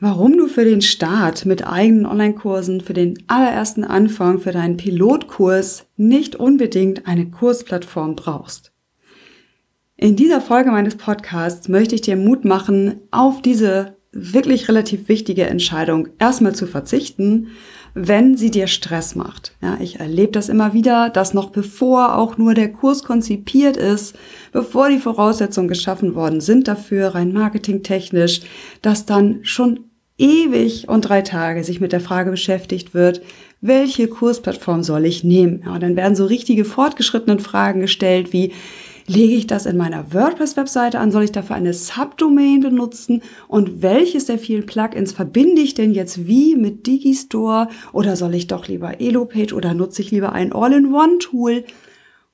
warum du für den Start mit eigenen Online-Kursen, für den allerersten Anfang, für deinen Pilotkurs nicht unbedingt eine Kursplattform brauchst. In dieser Folge meines Podcasts möchte ich dir Mut machen, auf diese wirklich relativ wichtige Entscheidung erstmal zu verzichten, wenn sie dir Stress macht. Ja, ich erlebe das immer wieder, dass noch bevor auch nur der Kurs konzipiert ist, bevor die Voraussetzungen geschaffen worden sind dafür, rein marketingtechnisch, dass dann schon ewig und drei Tage sich mit der Frage beschäftigt wird, welche Kursplattform soll ich nehmen? Ja, und dann werden so richtige fortgeschrittenen Fragen gestellt wie, lege ich das in meiner WordPress-Webseite an? Soll ich dafür eine Subdomain benutzen? Und welches der vielen Plugins verbinde ich denn jetzt wie mit Digistore? Oder soll ich doch lieber Elopage oder nutze ich lieber ein All-in-One-Tool?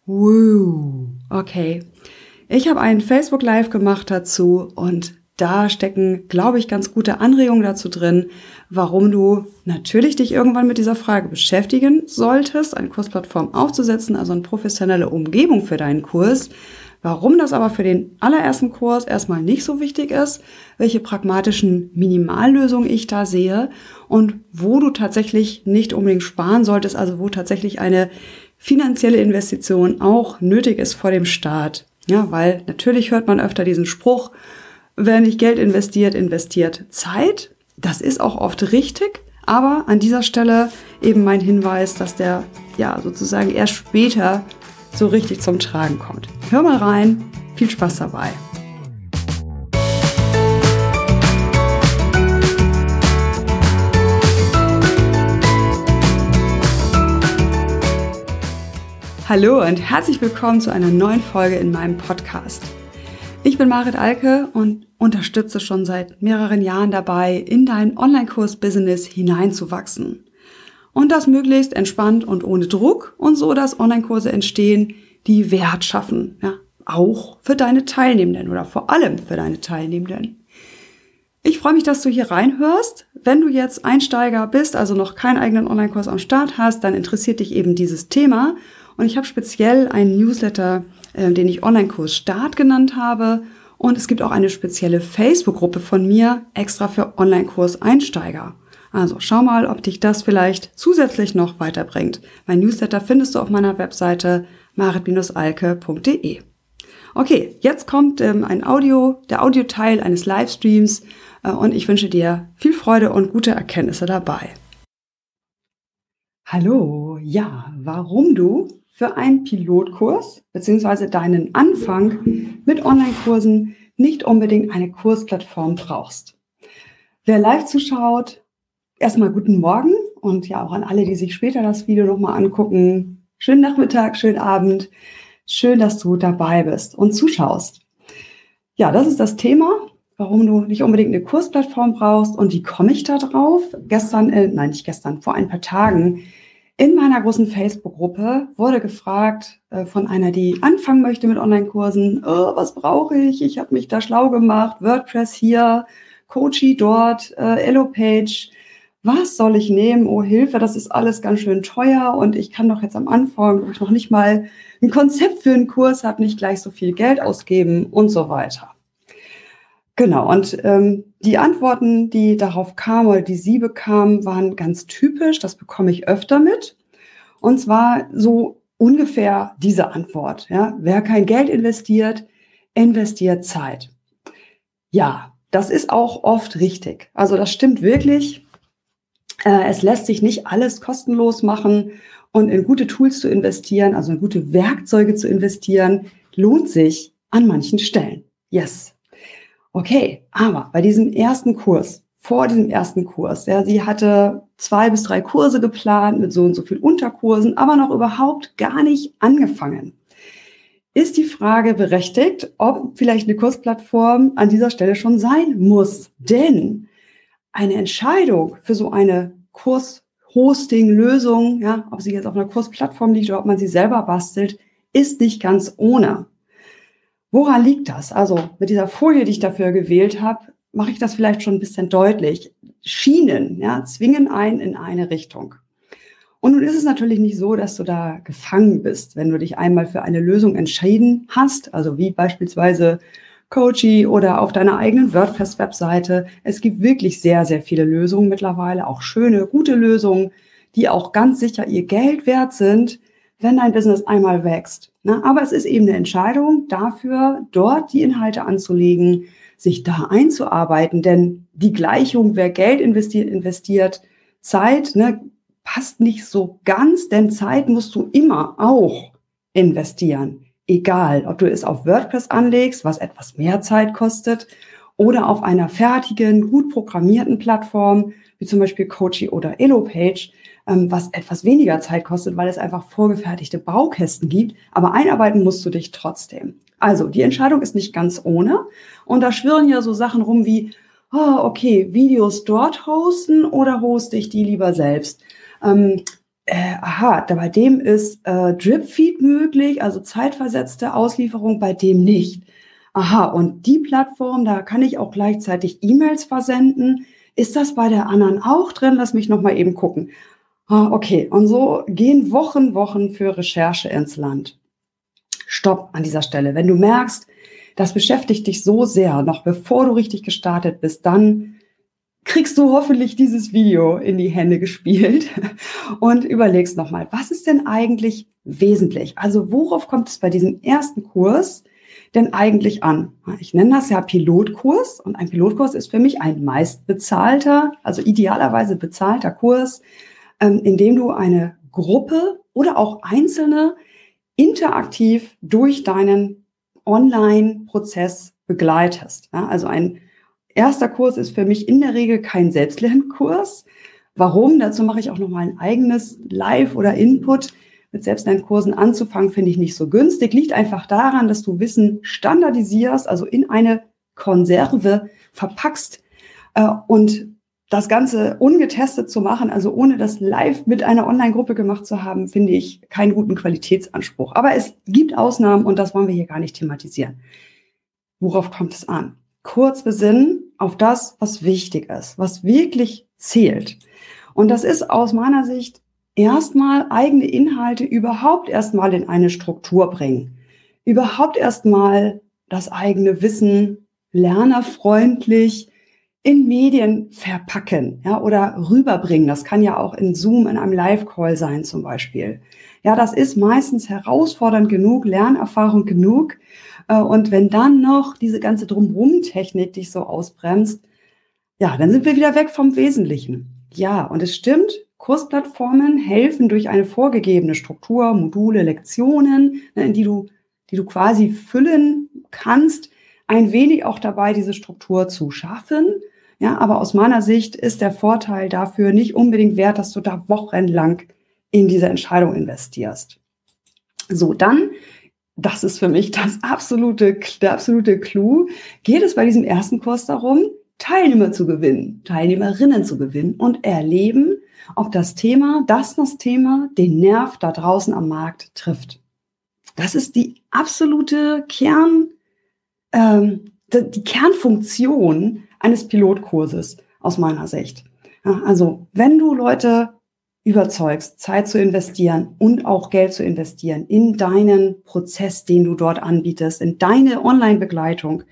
Wow, okay. Ich habe einen Facebook Live gemacht dazu und da stecken, glaube ich, ganz gute Anregungen dazu drin, warum du natürlich dich irgendwann mit dieser Frage beschäftigen solltest, eine Kursplattform aufzusetzen, also eine professionelle Umgebung für deinen Kurs. Warum das aber für den allerersten Kurs erstmal nicht so wichtig ist, welche pragmatischen Minimallösungen ich da sehe und wo du tatsächlich nicht unbedingt sparen solltest, also wo tatsächlich eine finanzielle Investition auch nötig ist vor dem Start. Ja, weil natürlich hört man öfter diesen Spruch, Wer nicht Geld investiert, investiert Zeit. Das ist auch oft richtig. Aber an dieser Stelle eben mein Hinweis, dass der ja sozusagen erst später so richtig zum Tragen kommt. Hör mal rein. Viel Spaß dabei. Hallo und herzlich willkommen zu einer neuen Folge in meinem Podcast. Ich bin Marit Alke und unterstütze schon seit mehreren Jahren dabei, in dein Online-Kurs-Business hineinzuwachsen. Und das möglichst entspannt und ohne Druck und so, dass Online-Kurse entstehen, die Wert schaffen. Ja, auch für deine Teilnehmenden oder vor allem für deine Teilnehmenden. Ich freue mich, dass du hier reinhörst. Wenn du jetzt Einsteiger bist, also noch keinen eigenen Online-Kurs am Start hast, dann interessiert dich eben dieses Thema. Und ich habe speziell einen Newsletter äh, den ich Online-Kurs Start genannt habe. Und es gibt auch eine spezielle Facebook-Gruppe von mir extra für Online-Kurs Einsteiger. Also schau mal, ob dich das vielleicht zusätzlich noch weiterbringt. Mein Newsletter findest du auf meiner Webseite marit-alke.de. Okay, jetzt kommt ähm, ein Audio, der Audioteil eines Livestreams äh, und ich wünsche dir viel Freude und gute Erkenntnisse dabei. Hallo, ja, warum du für einen Pilotkurs beziehungsweise deinen Anfang mit Online-Kursen nicht unbedingt eine Kursplattform brauchst. Wer live zuschaut, erstmal guten Morgen und ja auch an alle, die sich später das Video nochmal angucken. Schönen Nachmittag, schönen Abend. Schön, dass du dabei bist und zuschaust. Ja, das ist das Thema, warum du nicht unbedingt eine Kursplattform brauchst und wie komme ich da drauf? Gestern, äh, nein, nicht gestern, vor ein paar Tagen in meiner großen Facebook-Gruppe wurde gefragt äh, von einer, die anfangen möchte mit Online-Kursen, oh, was brauche ich? Ich habe mich da schlau gemacht, WordPress hier, Coachy dort, äh. Was soll ich nehmen? Oh Hilfe, das ist alles ganz schön teuer und ich kann doch jetzt am Anfang, wo ich noch nicht mal ein Konzept für einen Kurs habe, nicht gleich so viel Geld ausgeben und so weiter. Genau, und ähm, die Antworten, die darauf kamen oder die sie bekamen, waren ganz typisch. Das bekomme ich öfter mit. Und zwar so ungefähr diese Antwort. Ja? Wer kein Geld investiert, investiert Zeit. Ja, das ist auch oft richtig. Also das stimmt wirklich. Äh, es lässt sich nicht alles kostenlos machen und in gute Tools zu investieren, also in gute Werkzeuge zu investieren, lohnt sich an manchen Stellen. Yes, Okay, aber bei diesem ersten Kurs, vor diesem ersten Kurs, ja, sie hatte zwei bis drei Kurse geplant mit so und so viel Unterkursen, aber noch überhaupt gar nicht angefangen. Ist die Frage berechtigt, ob vielleicht eine Kursplattform an dieser Stelle schon sein muss? Denn eine Entscheidung für so eine Kurs-Hosting-Lösung, ja, ob sie jetzt auf einer Kursplattform liegt oder ob man sie selber bastelt, ist nicht ganz ohne. Woran liegt das? Also mit dieser Folie, die ich dafür gewählt habe, mache ich das vielleicht schon ein bisschen deutlich. Schienen ja, zwingen ein in eine Richtung. Und nun ist es natürlich nicht so, dass du da gefangen bist, wenn du dich einmal für eine Lösung entschieden hast, also wie beispielsweise Coachy oder auf deiner eigenen WordPress-Webseite. Es gibt wirklich sehr, sehr viele Lösungen mittlerweile, auch schöne, gute Lösungen, die auch ganz sicher ihr Geld wert sind, wenn dein Business einmal wächst. Ne? Aber es ist eben eine Entscheidung dafür, dort die Inhalte anzulegen, sich da einzuarbeiten. Denn die Gleichung, wer Geld investiert, investiert Zeit, ne, passt nicht so ganz, denn Zeit musst du immer auch investieren. Egal, ob du es auf WordPress anlegst, was etwas mehr Zeit kostet, oder auf einer fertigen, gut programmierten Plattform, wie zum Beispiel Coachy oder EloPage, was etwas weniger Zeit kostet, weil es einfach vorgefertigte Baukästen gibt. Aber einarbeiten musst du dich trotzdem. Also, die Entscheidung ist nicht ganz ohne. Und da schwirren ja so Sachen rum wie, oh, okay, Videos dort hosten oder hoste ich die lieber selbst? Ähm, äh, aha, da bei dem ist äh, Dripfeed möglich, also zeitversetzte Auslieferung, bei dem nicht. Aha, und die Plattform, da kann ich auch gleichzeitig E-Mails versenden. Ist das bei der anderen auch drin? Lass mich noch mal eben gucken. Ah, okay, und so gehen Wochen, Wochen für Recherche ins Land. Stopp an dieser Stelle. Wenn du merkst, das beschäftigt dich so sehr, noch bevor du richtig gestartet bist, dann kriegst du hoffentlich dieses Video in die Hände gespielt und überlegst nochmal, was ist denn eigentlich wesentlich? Also worauf kommt es bei diesem ersten Kurs denn eigentlich an? Ich nenne das ja Pilotkurs und ein Pilotkurs ist für mich ein meist bezahlter, also idealerweise bezahlter Kurs, ähm, in dem du eine Gruppe oder auch Einzelne interaktiv durch deinen Online-Prozess begleitest. Ja, also ein erster Kurs ist für mich in der Regel kein Selbstlernkurs. Warum? Dazu mache ich auch noch mal ein eigenes Live oder Input. Mit Selbstlernkursen anzufangen, finde ich nicht so günstig. Liegt einfach daran, dass du Wissen standardisierst, also in eine Konserve verpackst äh, und das Ganze ungetestet zu machen, also ohne das live mit einer Online-Gruppe gemacht zu haben, finde ich keinen guten Qualitätsanspruch. Aber es gibt Ausnahmen und das wollen wir hier gar nicht thematisieren. Worauf kommt es an? Kurz besinnen auf das, was wichtig ist, was wirklich zählt. Und das ist aus meiner Sicht erstmal eigene Inhalte überhaupt erstmal in eine Struktur bringen. Überhaupt erstmal das eigene Wissen lernerfreundlich, in Medien verpacken, ja, oder rüberbringen. Das kann ja auch in Zoom in einem Live-Call sein zum Beispiel. Ja, das ist meistens herausfordernd genug, Lernerfahrung genug. Äh, und wenn dann noch diese ganze Drumrum-Technik dich so ausbremst, ja, dann sind wir wieder weg vom Wesentlichen. Ja, und es stimmt, Kursplattformen helfen durch eine vorgegebene Struktur, Module, Lektionen, ne, in die du, die du quasi füllen kannst, ein wenig auch dabei, diese Struktur zu schaffen. Ja, aber aus meiner Sicht ist der Vorteil dafür nicht unbedingt wert, dass du da wochenlang in diese Entscheidung investierst. So, dann, das ist für mich das absolute, der absolute Clou, geht es bei diesem ersten Kurs darum, Teilnehmer zu gewinnen, Teilnehmerinnen zu gewinnen und erleben, ob das Thema, das das Thema, den Nerv da draußen am Markt trifft. Das ist die absolute Kern, ähm, die Kernfunktion eines Pilotkurses aus meiner Sicht. Ja, also wenn du Leute überzeugst, Zeit zu investieren und auch Geld zu investieren in deinen Prozess, den du dort anbietest, in deine Online-Begleitung,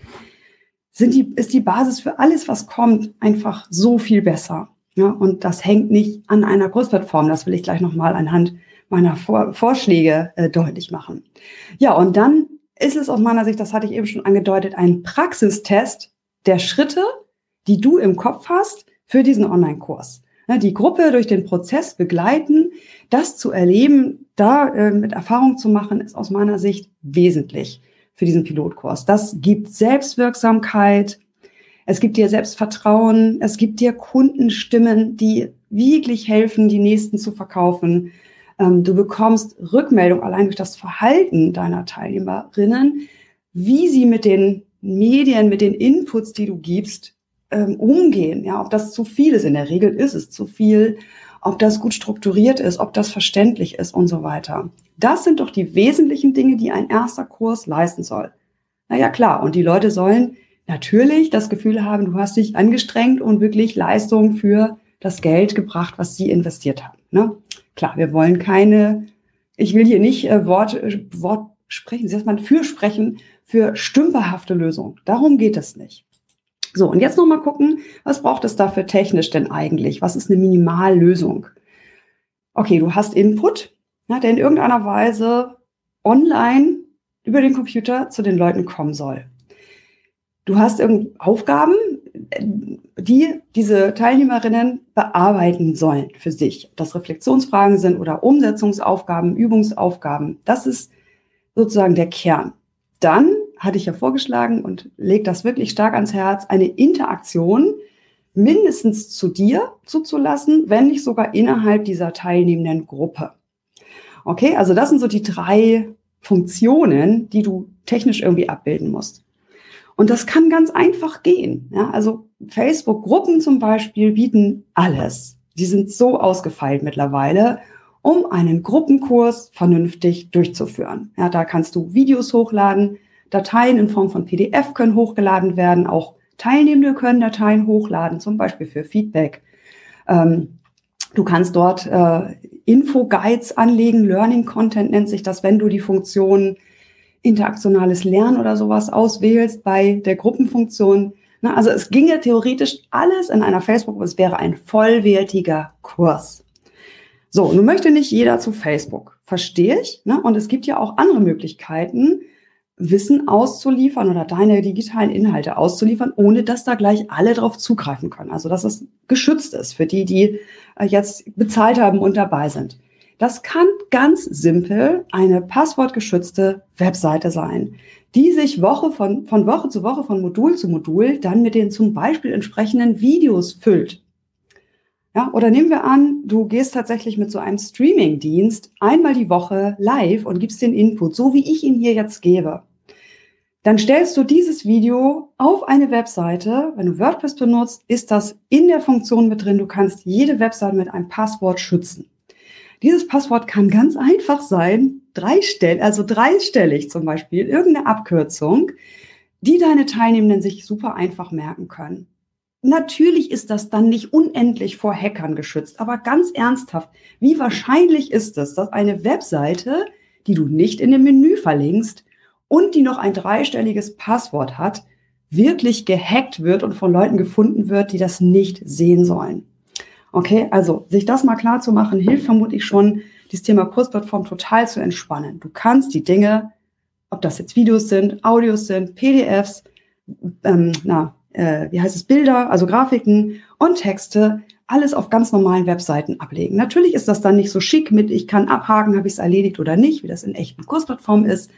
sind die, ist die Basis für alles, was kommt, einfach so viel besser. Ja, und das hängt nicht an einer Kursplattform. Das will ich gleich nochmal anhand meiner Vor Vorschläge äh, deutlich machen. Ja, und dann ist es aus meiner Sicht, das hatte ich eben schon angedeutet, ein Praxistest der Schritte, die du im Kopf hast für diesen Online-Kurs. Die Gruppe durch den Prozess begleiten, das zu erleben, da äh, mit Erfahrung zu machen, ist aus meiner Sicht wesentlich für diesen Pilotkurs. Das gibt Selbstwirksamkeit, es gibt dir Selbstvertrauen, es gibt dir Kundenstimmen, die wirklich helfen, die nächsten zu verkaufen. Ähm, du bekommst Rückmeldung allein durch das Verhalten deiner Teilnehmerinnen, wie sie mit den Medien, mit den Inputs, die du gibst, ähm, umgehen. Ja, ob das zu viel ist. In der Regel ist es zu viel. Ob das gut strukturiert ist, ob das verständlich ist und so weiter. Das sind doch die wesentlichen Dinge, die ein erster Kurs leisten soll. Naja, klar. Und die Leute sollen natürlich das Gefühl haben, du hast dich angestrengt und wirklich Leistung für das Geld gebracht, was sie investiert haben. Ne? Klar, wir wollen keine, ich will hier nicht äh, Wort, äh, Wort sprechen, Sie heißt man fürsprechen für stümperhafte Lösungen. Darum geht es nicht. So, und jetzt nochmal gucken, was braucht es dafür technisch denn eigentlich? Was ist eine Minimallösung? Okay, du hast Input, ja, der in irgendeiner Weise online über den Computer zu den Leuten kommen soll. Du hast Aufgaben, die diese Teilnehmerinnen bearbeiten sollen für sich. Ob das Reflexionsfragen sind oder Umsetzungsaufgaben, Übungsaufgaben. Das ist sozusagen der Kern. Dann hatte ich ja vorgeschlagen und lege das wirklich stark ans Herz, eine Interaktion mindestens zu dir zuzulassen, wenn nicht sogar innerhalb dieser teilnehmenden Gruppe. Okay, also das sind so die drei Funktionen, die du technisch irgendwie abbilden musst. Und das kann ganz einfach gehen. Ja, also Facebook-Gruppen zum Beispiel bieten alles. Die sind so ausgefeilt mittlerweile, um einen Gruppenkurs vernünftig durchzuführen. Ja, da kannst du Videos hochladen, Dateien in Form von PDF können hochgeladen werden, auch Teilnehmende können Dateien hochladen, zum Beispiel für Feedback. Ähm, du kannst dort äh, Info-Guides anlegen, Learning Content nennt sich das, wenn du die Funktion interaktionales Lernen oder sowas auswählst bei der Gruppenfunktion. Na, also es ginge theoretisch alles in einer Facebook, es wäre ein vollwertiger Kurs. So, nun möchte nicht jeder zu Facebook, verstehe ich. Ne? Und es gibt ja auch andere Möglichkeiten, Wissen auszuliefern oder deine digitalen Inhalte auszuliefern, ohne dass da gleich alle drauf zugreifen können. Also dass es geschützt ist für die, die äh, jetzt bezahlt haben und dabei sind. Das kann ganz simpel eine passwortgeschützte Webseite sein, die sich Woche von, von Woche zu Woche, von Modul zu Modul dann mit den zum Beispiel entsprechenden Videos füllt. Ja, oder nehmen wir an, du gehst tatsächlich mit so einem Streaming-Dienst einmal die Woche live und gibst den Input, so wie ich ihn hier jetzt gebe. Dann stellst du dieses Video auf eine Webseite. Wenn du WordPress benutzt, ist das in der Funktion mit drin. Du kannst jede Webseite mit einem Passwort schützen. Dieses Passwort kann ganz einfach sein, dreistell, also dreistellig zum Beispiel, irgendeine Abkürzung, die deine Teilnehmenden sich super einfach merken können. Natürlich ist das dann nicht unendlich vor Hackern geschützt, aber ganz ernsthaft, wie wahrscheinlich ist es, dass eine Webseite, die du nicht in dem Menü verlinkst und die noch ein dreistelliges Passwort hat, wirklich gehackt wird und von Leuten gefunden wird, die das nicht sehen sollen? Okay, also sich das mal klar zu machen, hilft vermutlich schon, dieses Thema Kursplattform total zu entspannen. Du kannst die Dinge, ob das jetzt Videos sind, Audios sind, PDFs, ähm, na, äh, wie heißt es, Bilder, also Grafiken und Texte, alles auf ganz normalen Webseiten ablegen. Natürlich ist das dann nicht so schick mit, ich kann abhaken, habe ich es erledigt oder nicht, wie das in echten Kursplattformen ist.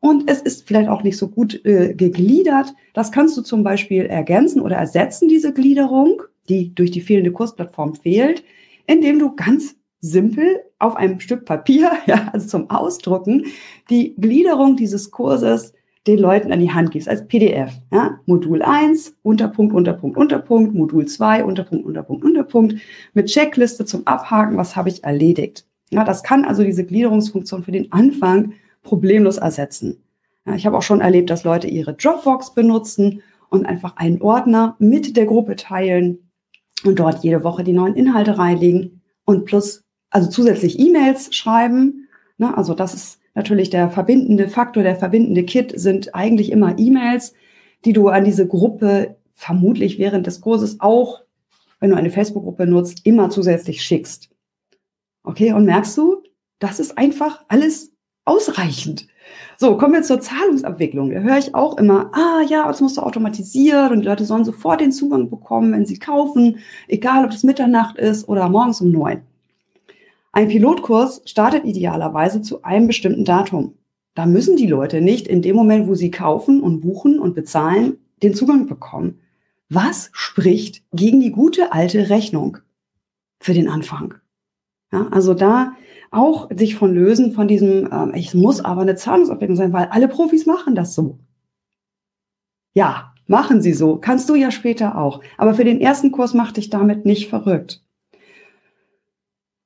Und es ist vielleicht auch nicht so gut äh, gegliedert. Das kannst du zum Beispiel ergänzen oder ersetzen, diese Gliederung, die durch die fehlende Kursplattform fehlt, indem du ganz simpel auf einem Stück Papier, ja, also zum Ausdrucken, die Gliederung dieses Kurses den Leuten an die Hand gibst, als PDF. Ja? Modul 1, Unterpunkt, Unterpunkt, Unterpunkt, Modul 2, Unterpunkt, Unterpunkt, Unterpunkt, mit Checkliste zum Abhaken, was habe ich erledigt. Ja, das kann also diese Gliederungsfunktion für den Anfang problemlos ersetzen. Ja, ich habe auch schon erlebt, dass Leute ihre Dropbox benutzen und einfach einen Ordner mit der Gruppe teilen und dort jede Woche die neuen Inhalte reinlegen und plus, also zusätzlich E-Mails schreiben. Ne, also das ist natürlich der verbindende Faktor, der verbindende Kit sind eigentlich immer E-Mails, die du an diese Gruppe vermutlich während des Kurses auch, wenn du eine Facebook-Gruppe nutzt, immer zusätzlich schickst. Okay, und merkst du, das ist einfach alles ausreichend. So, kommen wir zur Zahlungsabwicklung. Da höre ich auch immer, ah ja, das musst du automatisiert und die Leute sollen sofort den Zugang bekommen, wenn sie kaufen, egal ob es Mitternacht ist oder morgens um neun. Ein Pilotkurs startet idealerweise zu einem bestimmten Datum. Da müssen die Leute nicht in dem Moment, wo sie kaufen und buchen und bezahlen, den Zugang bekommen. Was spricht gegen die gute alte Rechnung für den Anfang? Ja, also da auch sich von lösen von diesem, ähm, ich muss aber eine Zahlungsabwicklung sein, weil alle Profis machen das so. Ja, machen sie so. Kannst du ja später auch. Aber für den ersten Kurs mach dich damit nicht verrückt.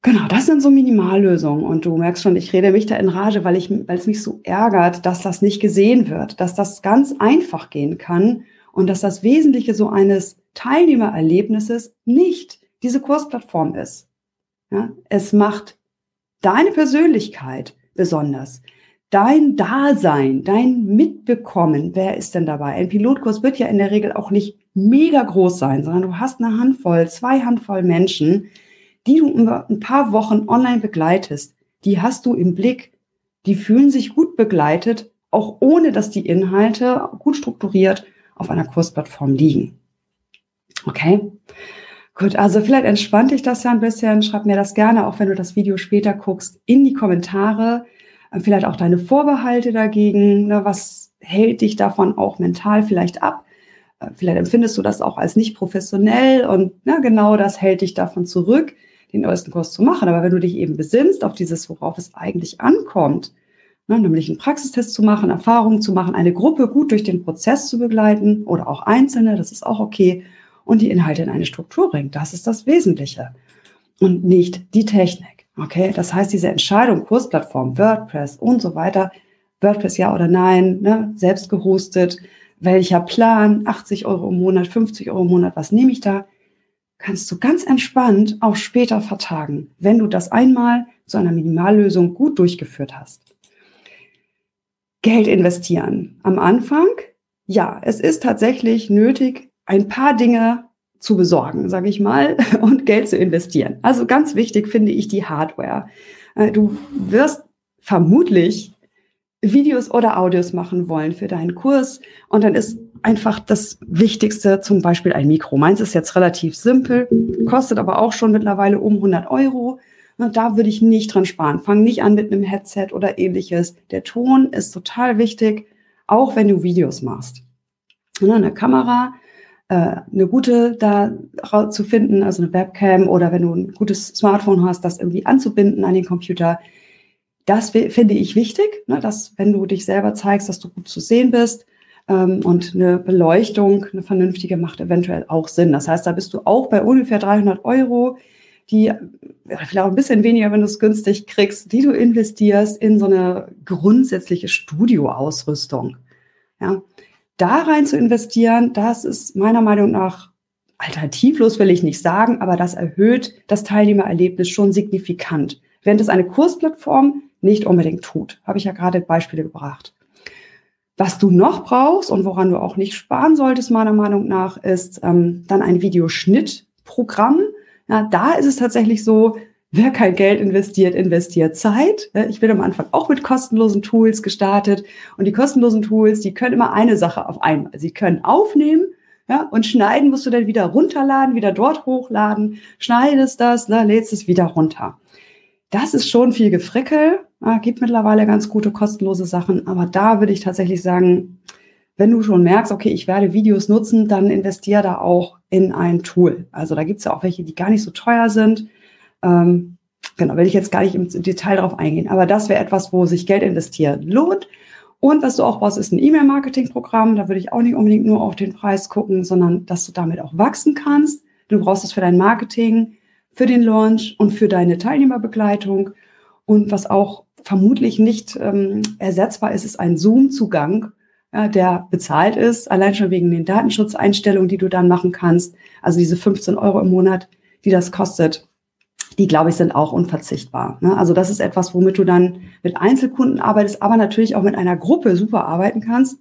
Genau, das sind so Minimallösungen. Und du merkst schon, ich rede mich da in Rage, weil, ich, weil es mich so ärgert, dass das nicht gesehen wird, dass das ganz einfach gehen kann und dass das Wesentliche so eines Teilnehmererlebnisses nicht diese Kursplattform ist. Ja, es macht deine Persönlichkeit besonders. dein Dasein, dein Mitbekommen, wer ist denn dabei? Ein Pilotkurs wird ja in der Regel auch nicht mega groß sein, sondern du hast eine Handvoll, zwei Handvoll Menschen, die du über ein paar Wochen online begleitest. Die hast du im Blick, die fühlen sich gut begleitet, auch ohne dass die Inhalte gut strukturiert auf einer Kursplattform liegen. Okay? Gut, also vielleicht entspannt dich das ja ein bisschen. Schreib mir das gerne, auch wenn du das Video später guckst, in die Kommentare. Äh, vielleicht auch deine Vorbehalte dagegen. Ne? Was hält dich davon auch mental vielleicht ab? Äh, vielleicht empfindest du das auch als nicht professionell und ne, genau das hält dich davon zurück, den neuesten Kurs zu machen. Aber wenn du dich eben besinnst auf dieses, worauf es eigentlich ankommt, ne, nämlich einen Praxistest zu machen, Erfahrungen zu machen, eine Gruppe gut durch den Prozess zu begleiten oder auch Einzelne, das ist auch okay, und die Inhalte in eine Struktur bringt. Das ist das Wesentliche und nicht die Technik. Okay, das heißt, diese Entscheidung, Kursplattform, WordPress und so weiter, WordPress ja oder nein, ne, selbst gehostet, welcher Plan, 80 Euro im Monat, 50 Euro im Monat, was nehme ich da? Kannst du ganz entspannt auch später vertagen, wenn du das einmal zu einer Minimallösung gut durchgeführt hast. Geld investieren. Am Anfang, ja, es ist tatsächlich nötig, ein paar Dinge zu besorgen, sage ich mal, und Geld zu investieren. Also ganz wichtig finde ich die Hardware. Äh, du wirst vermutlich Videos oder Audios machen wollen für deinen Kurs und dann ist einfach das Wichtigste zum Beispiel ein Mikro. Meins ist jetzt relativ simpel, kostet aber auch schon mittlerweile um 100 Euro. Und da würde ich nicht dran sparen. Fang nicht an mit einem Headset oder ähnliches. Der Ton ist total wichtig, auch wenn du Videos machst. Eine Kamera äh, eine gute da zu finden, also eine Webcam oder wenn du ein gutes Smartphone hast, das irgendwie anzubinden an den Computer. Das finde ich wichtig, ne, dass wenn du dich selber zeigst, dass du gut zu sehen bist ähm, und eine Beleuchtung, eine vernünftige macht eventuell auch Sinn. Das heißt, da bist du auch bei ungefähr 300 Euro, die vielleicht auch ein bisschen weniger, wenn du es günstig kriegst, die du investierst in so eine grundsätzliche Studioausrüstung. Ja, da rein zu investieren, das ist meiner Meinung nach alternativlos, will ich nicht sagen, aber das erhöht das Teilnehmererlebnis schon signifikant, während es eine Kursplattform nicht unbedingt tut. Habe ich ja gerade Beispiele gebracht. Was du noch brauchst und woran du auch nicht sparen solltest, meiner Meinung nach, ist ähm, dann ein Videoschnittprogramm. Ja, da ist es tatsächlich so, Wer kein Geld investiert, investiert Zeit. Ich bin am Anfang auch mit kostenlosen Tools gestartet und die kostenlosen Tools, die können immer eine Sache auf einmal. Sie können aufnehmen, ja, und schneiden musst du dann wieder runterladen, wieder dort hochladen, schneidest das, ne, lädst es wieder runter. Das ist schon viel Gefrickel, ja, gibt mittlerweile ganz gute kostenlose Sachen, aber da würde ich tatsächlich sagen, wenn du schon merkst, okay, ich werde Videos nutzen, dann investiere da auch in ein Tool. Also da gibt's ja auch welche, die gar nicht so teuer sind ähm, genau, will ich jetzt gar nicht im Detail darauf eingehen, aber das wäre etwas, wo sich Geld investieren lohnt. Und was du auch brauchst, ist ein E-Mail-Marketing-Programm. Da würde ich auch nicht unbedingt nur auf den Preis gucken, sondern dass du damit auch wachsen kannst. Du brauchst es für dein Marketing, für den Launch und für deine Teilnehmerbegleitung. Und was auch vermutlich nicht ähm, ersetzbar ist, ist ein Zoom-Zugang, ja, der bezahlt ist, allein schon wegen den Datenschutzeinstellungen, die du dann machen kannst. Also diese 15 Euro im Monat, die das kostet die, glaube ich, sind auch unverzichtbar. Ne? Also das ist etwas, womit du dann mit Einzelkunden arbeitest, aber natürlich auch mit einer Gruppe super arbeiten kannst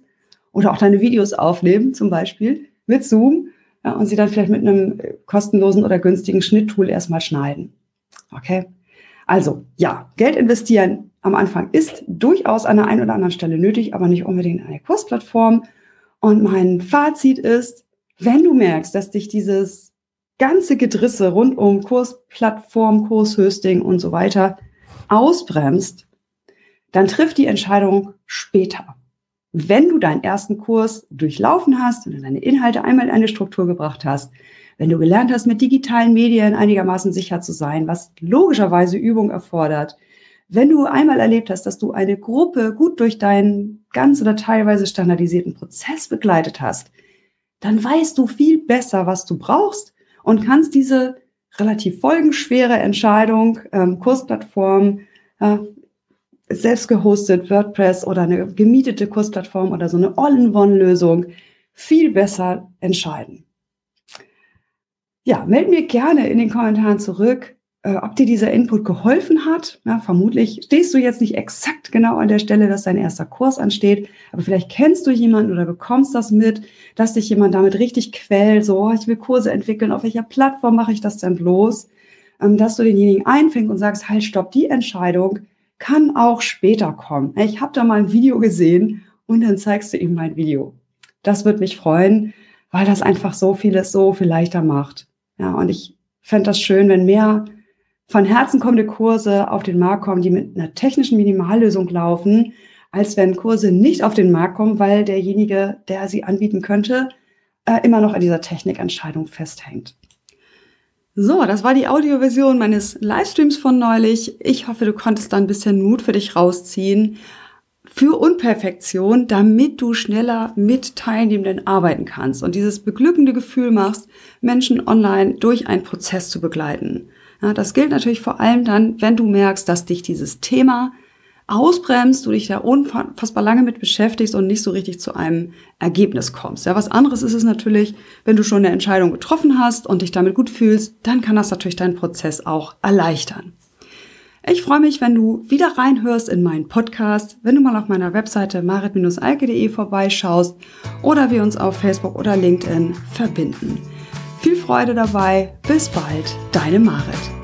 oder auch deine Videos aufnehmen, zum Beispiel mit Zoom ja, und sie dann vielleicht mit einem kostenlosen oder günstigen Schnitttool erstmal schneiden. Okay? Also ja, Geld investieren am Anfang ist durchaus an der einen oder anderen Stelle nötig, aber nicht unbedingt eine Kursplattform. Und mein Fazit ist, wenn du merkst, dass dich dieses ganze Gedrisse rund um Kursplattform, Kurshosting und so weiter ausbremst, dann triff die Entscheidung später. Wenn du deinen ersten Kurs durchlaufen hast und deine Inhalte einmal in eine Struktur gebracht hast, wenn du gelernt hast, mit digitalen Medien einigermaßen sicher zu sein, was logischerweise Übung erfordert, wenn du einmal erlebt hast, dass du eine Gruppe gut durch deinen ganz oder teilweise standardisierten Prozess begleitet hast, dann weißt du viel besser, was du brauchst und kannst diese relativ folgenschwere Entscheidung, ähm, Kursplattform, äh, selbst gehostet, WordPress oder eine gemietete Kursplattform oder so eine All-in-One-Lösung viel besser entscheiden. Ja, meld mir gerne in den Kommentaren zurück, äh, ob dir dieser Input geholfen hat. Ja, vermutlich stehst du jetzt nicht exakt genau an der Stelle, dass dein erster Kurs ansteht, aber vielleicht kennst du jemanden oder bekommst das mit, dass dich jemand damit richtig quält, so, oh, ich will Kurse entwickeln, auf welcher Plattform mache ich das denn bloß? Ähm, dass du denjenigen einfängst und sagst, halt, stopp, die Entscheidung kann auch später kommen. Ich habe da mal ein Video gesehen und dann zeigst du ihm mein Video. Das würde mich freuen, weil das einfach so vieles so viel leichter macht. Ja, und ich fände das schön, wenn mehr von Herzen kommende Kurse auf den Markt kommen, die mit einer technischen Minimallösung laufen, als wenn Kurse nicht auf den Markt kommen, weil derjenige, der sie anbieten könnte, äh, immer noch an dieser Technikentscheidung festhängt. So, das war die Audioversion meines Livestreams von neulich. Ich hoffe, du konntest da ein bisschen Mut für dich rausziehen für Unperfektion, damit du schneller mit Teilnehmenden arbeiten kannst und dieses beglückende Gefühl machst, Menschen online durch einen Prozess zu begleiten. Ja, das gilt natürlich vor allem dann, wenn du merkst, dass dich dieses Thema ausbremst, du dich da unfassbar lange mit beschäftigst und nicht so richtig zu einem Ergebnis kommst. Ja, was anderes ist es natürlich, wenn du schon eine Entscheidung getroffen hast und dich damit gut fühlst, dann kann das natürlich deinen Prozess auch erleichtern. Ich freue mich, wenn du wieder reinhörst in meinen Podcast, wenn du mal auf meiner Webseite marit-alke.de vorbeischaust oder wir uns auf Facebook oder LinkedIn verbinden. Viel Freude dabei. Bis bald, deine Marit.